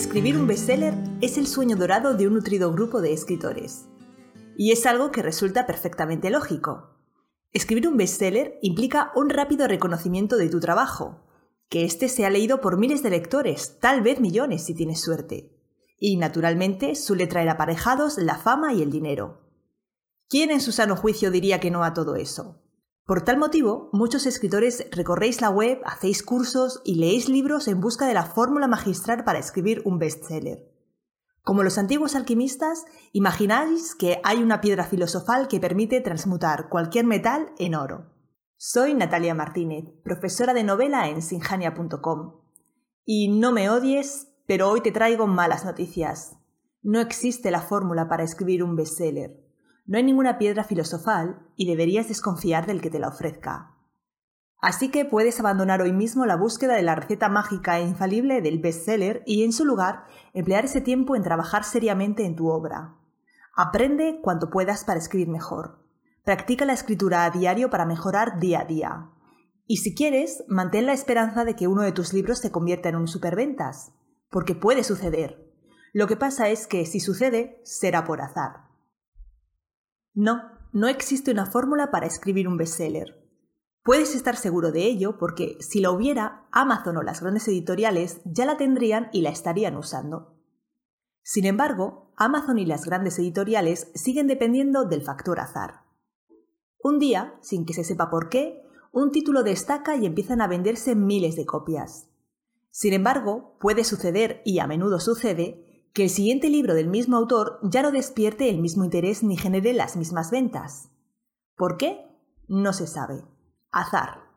Escribir un bestseller es el sueño dorado de un nutrido grupo de escritores. Y es algo que resulta perfectamente lógico. Escribir un bestseller implica un rápido reconocimiento de tu trabajo, que éste sea leído por miles de lectores, tal vez millones si tienes suerte. Y, naturalmente, suele traer aparejados la fama y el dinero. ¿Quién en su sano juicio diría que no a todo eso? Por tal motivo, muchos escritores recorréis la web, hacéis cursos y leéis libros en busca de la fórmula magistral para escribir un bestseller. Como los antiguos alquimistas, imagináis que hay una piedra filosofal que permite transmutar cualquier metal en oro. Soy Natalia Martínez, profesora de novela en sinjania.com. Y no me odies, pero hoy te traigo malas noticias. No existe la fórmula para escribir un bestseller. No hay ninguna piedra filosofal y deberías desconfiar del que te la ofrezca. Así que puedes abandonar hoy mismo la búsqueda de la receta mágica e infalible del bestseller y en su lugar emplear ese tiempo en trabajar seriamente en tu obra. Aprende cuanto puedas para escribir mejor. Practica la escritura a diario para mejorar día a día. Y si quieres, mantén la esperanza de que uno de tus libros se convierta en un superventas, porque puede suceder. Lo que pasa es que si sucede, será por azar. No, no existe una fórmula para escribir un bestseller. Puedes estar seguro de ello porque si la hubiera, Amazon o las grandes editoriales ya la tendrían y la estarían usando. Sin embargo, Amazon y las grandes editoriales siguen dependiendo del factor azar. Un día, sin que se sepa por qué, un título destaca y empiezan a venderse miles de copias. Sin embargo, puede suceder, y a menudo sucede, que el siguiente libro del mismo autor ya no despierte el mismo interés ni genere las mismas ventas. ¿Por qué? No se sabe. Azar.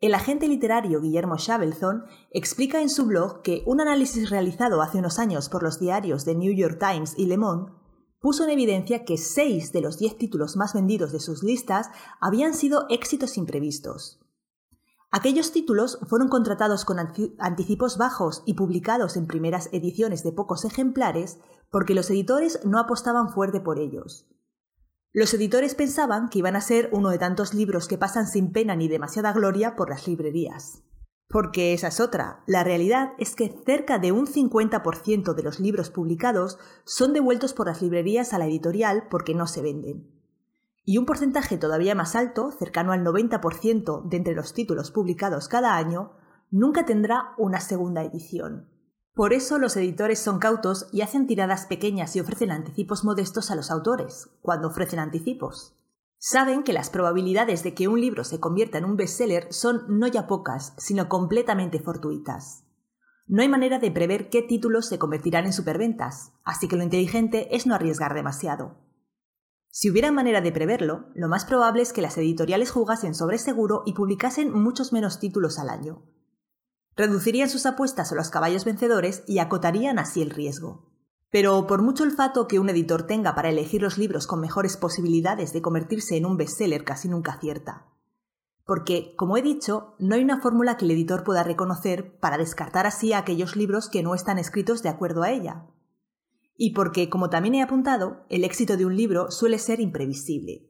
El agente literario Guillermo Shavelson explica en su blog que un análisis realizado hace unos años por los diarios de New York Times y Le Monde puso en evidencia que seis de los diez títulos más vendidos de sus listas habían sido éxitos imprevistos. Aquellos títulos fueron contratados con anticipos bajos y publicados en primeras ediciones de pocos ejemplares porque los editores no apostaban fuerte por ellos. Los editores pensaban que iban a ser uno de tantos libros que pasan sin pena ni demasiada gloria por las librerías. Porque esa es otra. La realidad es que cerca de un 50% de los libros publicados son devueltos por las librerías a la editorial porque no se venden y un porcentaje todavía más alto, cercano al 90% de entre los títulos publicados cada año, nunca tendrá una segunda edición. Por eso los editores son cautos y hacen tiradas pequeñas y ofrecen anticipos modestos a los autores, cuando ofrecen anticipos. Saben que las probabilidades de que un libro se convierta en un bestseller son no ya pocas, sino completamente fortuitas. No hay manera de prever qué títulos se convertirán en superventas, así que lo inteligente es no arriesgar demasiado. Si hubiera manera de preverlo, lo más probable es que las editoriales jugasen sobre seguro y publicasen muchos menos títulos al año. Reducirían sus apuestas a los caballos vencedores y acotarían así el riesgo. Pero por mucho olfato que un editor tenga para elegir los libros con mejores posibilidades de convertirse en un bestseller casi nunca acierta. Porque, como he dicho, no hay una fórmula que el editor pueda reconocer para descartar así a aquellos libros que no están escritos de acuerdo a ella y porque, como también he apuntado, el éxito de un libro suele ser imprevisible.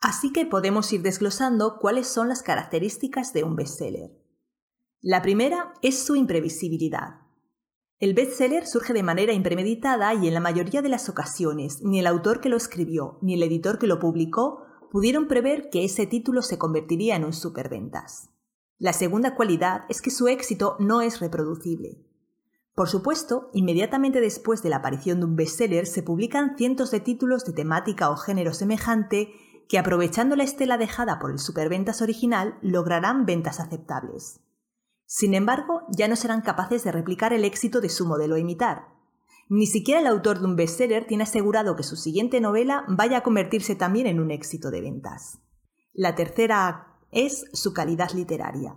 Así que podemos ir desglosando cuáles son las características de un bestseller. La primera es su imprevisibilidad. El bestseller surge de manera impremeditada y en la mayoría de las ocasiones ni el autor que lo escribió ni el editor que lo publicó pudieron prever que ese título se convertiría en un superventas. La segunda cualidad es que su éxito no es reproducible. Por supuesto, inmediatamente después de la aparición de un bestseller se publican cientos de títulos de temática o género semejante que aprovechando la estela dejada por el superventas original lograrán ventas aceptables. Sin embargo, ya no serán capaces de replicar el éxito de su modelo imitar. Ni siquiera el autor de un bestseller tiene asegurado que su siguiente novela vaya a convertirse también en un éxito de ventas. La tercera es su calidad literaria.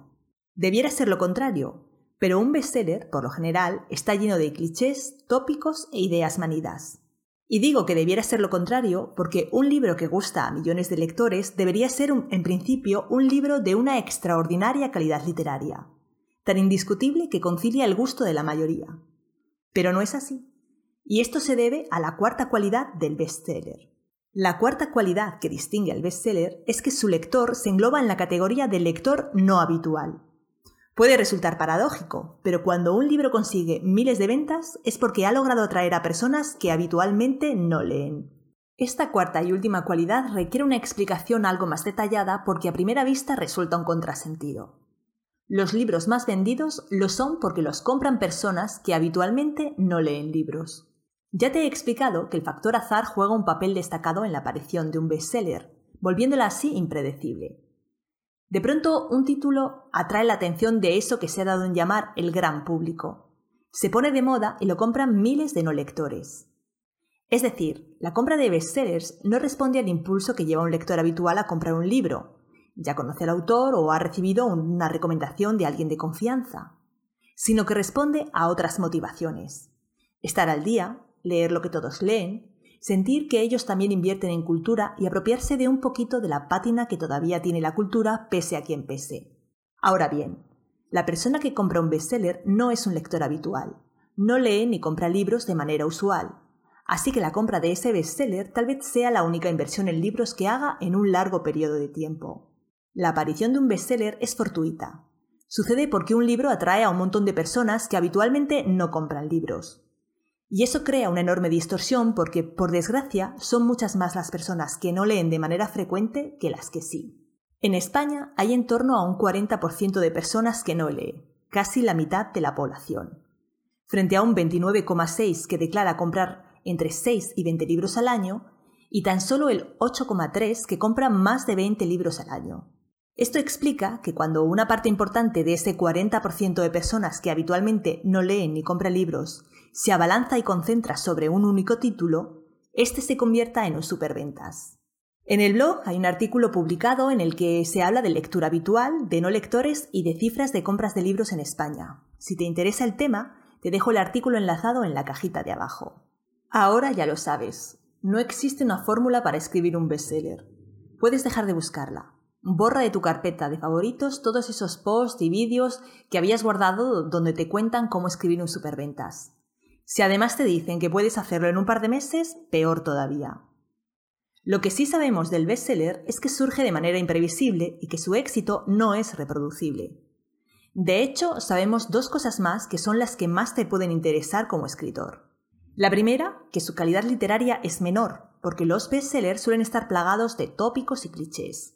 Debiera ser lo contrario, pero un bestseller, por lo general, está lleno de clichés, tópicos e ideas manidas. Y digo que debiera ser lo contrario porque un libro que gusta a millones de lectores debería ser, en principio, un libro de una extraordinaria calidad literaria, tan indiscutible que concilia el gusto de la mayoría. Pero no es así. Y esto se debe a la cuarta cualidad del bestseller. La cuarta cualidad que distingue al bestseller es que su lector se engloba en la categoría del lector no habitual, Puede resultar paradójico, pero cuando un libro consigue miles de ventas es porque ha logrado atraer a personas que habitualmente no leen. Esta cuarta y última cualidad requiere una explicación algo más detallada porque a primera vista resulta un contrasentido. Los libros más vendidos lo son porque los compran personas que habitualmente no leen libros. Ya te he explicado que el factor azar juega un papel destacado en la aparición de un bestseller, volviéndola así impredecible. De pronto, un título atrae la atención de eso que se ha dado en llamar el gran público. Se pone de moda y lo compran miles de no lectores. Es decir, la compra de bestsellers no responde al impulso que lleva un lector habitual a comprar un libro. Ya conoce al autor o ha recibido una recomendación de alguien de confianza, sino que responde a otras motivaciones. Estar al día, leer lo que todos leen, sentir que ellos también invierten en cultura y apropiarse de un poquito de la pátina que todavía tiene la cultura pese a quien pese. Ahora bien, la persona que compra un bestseller no es un lector habitual, no lee ni compra libros de manera usual, así que la compra de ese bestseller tal vez sea la única inversión en libros que haga en un largo periodo de tiempo. La aparición de un bestseller es fortuita. Sucede porque un libro atrae a un montón de personas que habitualmente no compran libros. Y eso crea una enorme distorsión porque, por desgracia, son muchas más las personas que no leen de manera frecuente que las que sí. En España hay en torno a un 40% de personas que no lee, casi la mitad de la población. Frente a un 29,6% que declara comprar entre 6 y 20 libros al año, y tan solo el 8,3% que compra más de 20 libros al año. Esto explica que cuando una parte importante de ese 40% de personas que habitualmente no leen ni compran libros se abalanza y concentra sobre un único título, este se convierta en un superventas. En el blog hay un artículo publicado en el que se habla de lectura habitual, de no lectores y de cifras de compras de libros en España. Si te interesa el tema, te dejo el artículo enlazado en la cajita de abajo. Ahora ya lo sabes, no existe una fórmula para escribir un bestseller. Puedes dejar de buscarla. Borra de tu carpeta de favoritos todos esos posts y vídeos que habías guardado donde te cuentan cómo escribir un superventas. Si además te dicen que puedes hacerlo en un par de meses, peor todavía. Lo que sí sabemos del bestseller es que surge de manera imprevisible y que su éxito no es reproducible. De hecho, sabemos dos cosas más que son las que más te pueden interesar como escritor. La primera, que su calidad literaria es menor, porque los bestsellers suelen estar plagados de tópicos y clichés.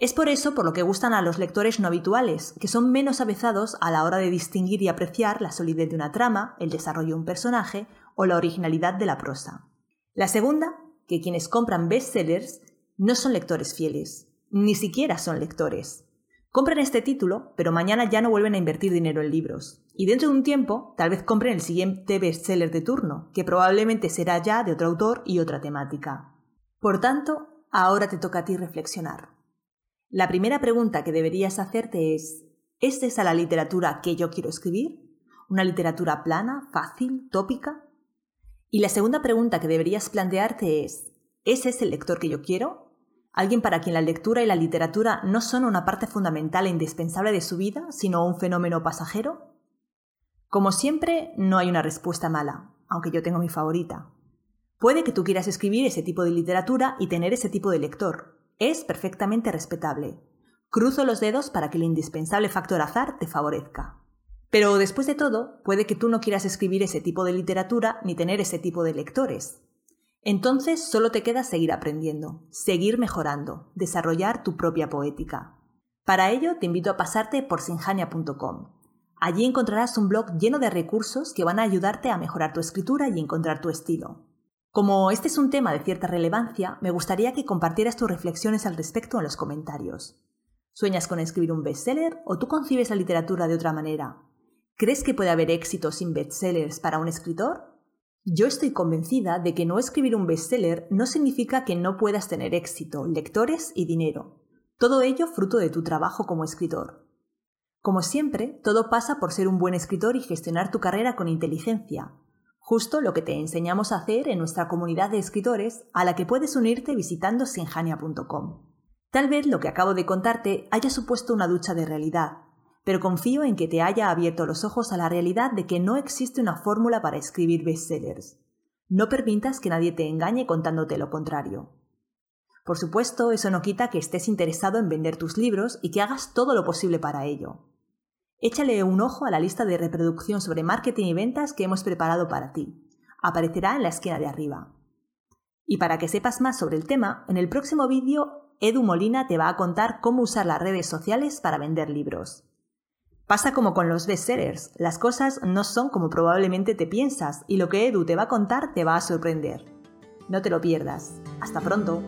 Es por eso por lo que gustan a los lectores no habituales, que son menos avezados a la hora de distinguir y apreciar la solidez de una trama, el desarrollo de un personaje o la originalidad de la prosa. La segunda, que quienes compran bestsellers no son lectores fieles, ni siquiera son lectores. Compran este título, pero mañana ya no vuelven a invertir dinero en libros. Y dentro de un tiempo, tal vez compren el siguiente bestseller de turno, que probablemente será ya de otro autor y otra temática. Por tanto, ahora te toca a ti reflexionar. La primera pregunta que deberías hacerte es, ¿es esa la literatura que yo quiero escribir? ¿Una literatura plana, fácil, tópica? Y la segunda pregunta que deberías plantearte es, ¿es ese el lector que yo quiero? ¿Alguien para quien la lectura y la literatura no son una parte fundamental e indispensable de su vida, sino un fenómeno pasajero? Como siempre, no hay una respuesta mala, aunque yo tengo mi favorita. Puede que tú quieras escribir ese tipo de literatura y tener ese tipo de lector, es perfectamente respetable. Cruzo los dedos para que el indispensable factor azar te favorezca. Pero después de todo, puede que tú no quieras escribir ese tipo de literatura ni tener ese tipo de lectores. Entonces solo te queda seguir aprendiendo, seguir mejorando, desarrollar tu propia poética. Para ello te invito a pasarte por sinjania.com. Allí encontrarás un blog lleno de recursos que van a ayudarte a mejorar tu escritura y encontrar tu estilo. Como este es un tema de cierta relevancia, me gustaría que compartieras tus reflexiones al respecto en los comentarios. ¿Sueñas con escribir un bestseller o tú concibes la literatura de otra manera? ¿Crees que puede haber éxito sin bestsellers para un escritor? Yo estoy convencida de que no escribir un bestseller no significa que no puedas tener éxito, lectores y dinero. Todo ello fruto de tu trabajo como escritor. Como siempre, todo pasa por ser un buen escritor y gestionar tu carrera con inteligencia, justo lo que te enseñamos a hacer en nuestra comunidad de escritores a la que puedes unirte visitando sinjania.com. Tal vez lo que acabo de contarte haya supuesto una ducha de realidad, pero confío en que te haya abierto los ojos a la realidad de que no existe una fórmula para escribir bestsellers. No permitas que nadie te engañe contándote lo contrario. Por supuesto, eso no quita que estés interesado en vender tus libros y que hagas todo lo posible para ello. Échale un ojo a la lista de reproducción sobre marketing y ventas que hemos preparado para ti. Aparecerá en la esquina de arriba. Y para que sepas más sobre el tema, en el próximo vídeo Edu Molina te va a contar cómo usar las redes sociales para vender libros. Pasa como con los bestsellers, las cosas no son como probablemente te piensas y lo que Edu te va a contar te va a sorprender. No te lo pierdas. Hasta pronto.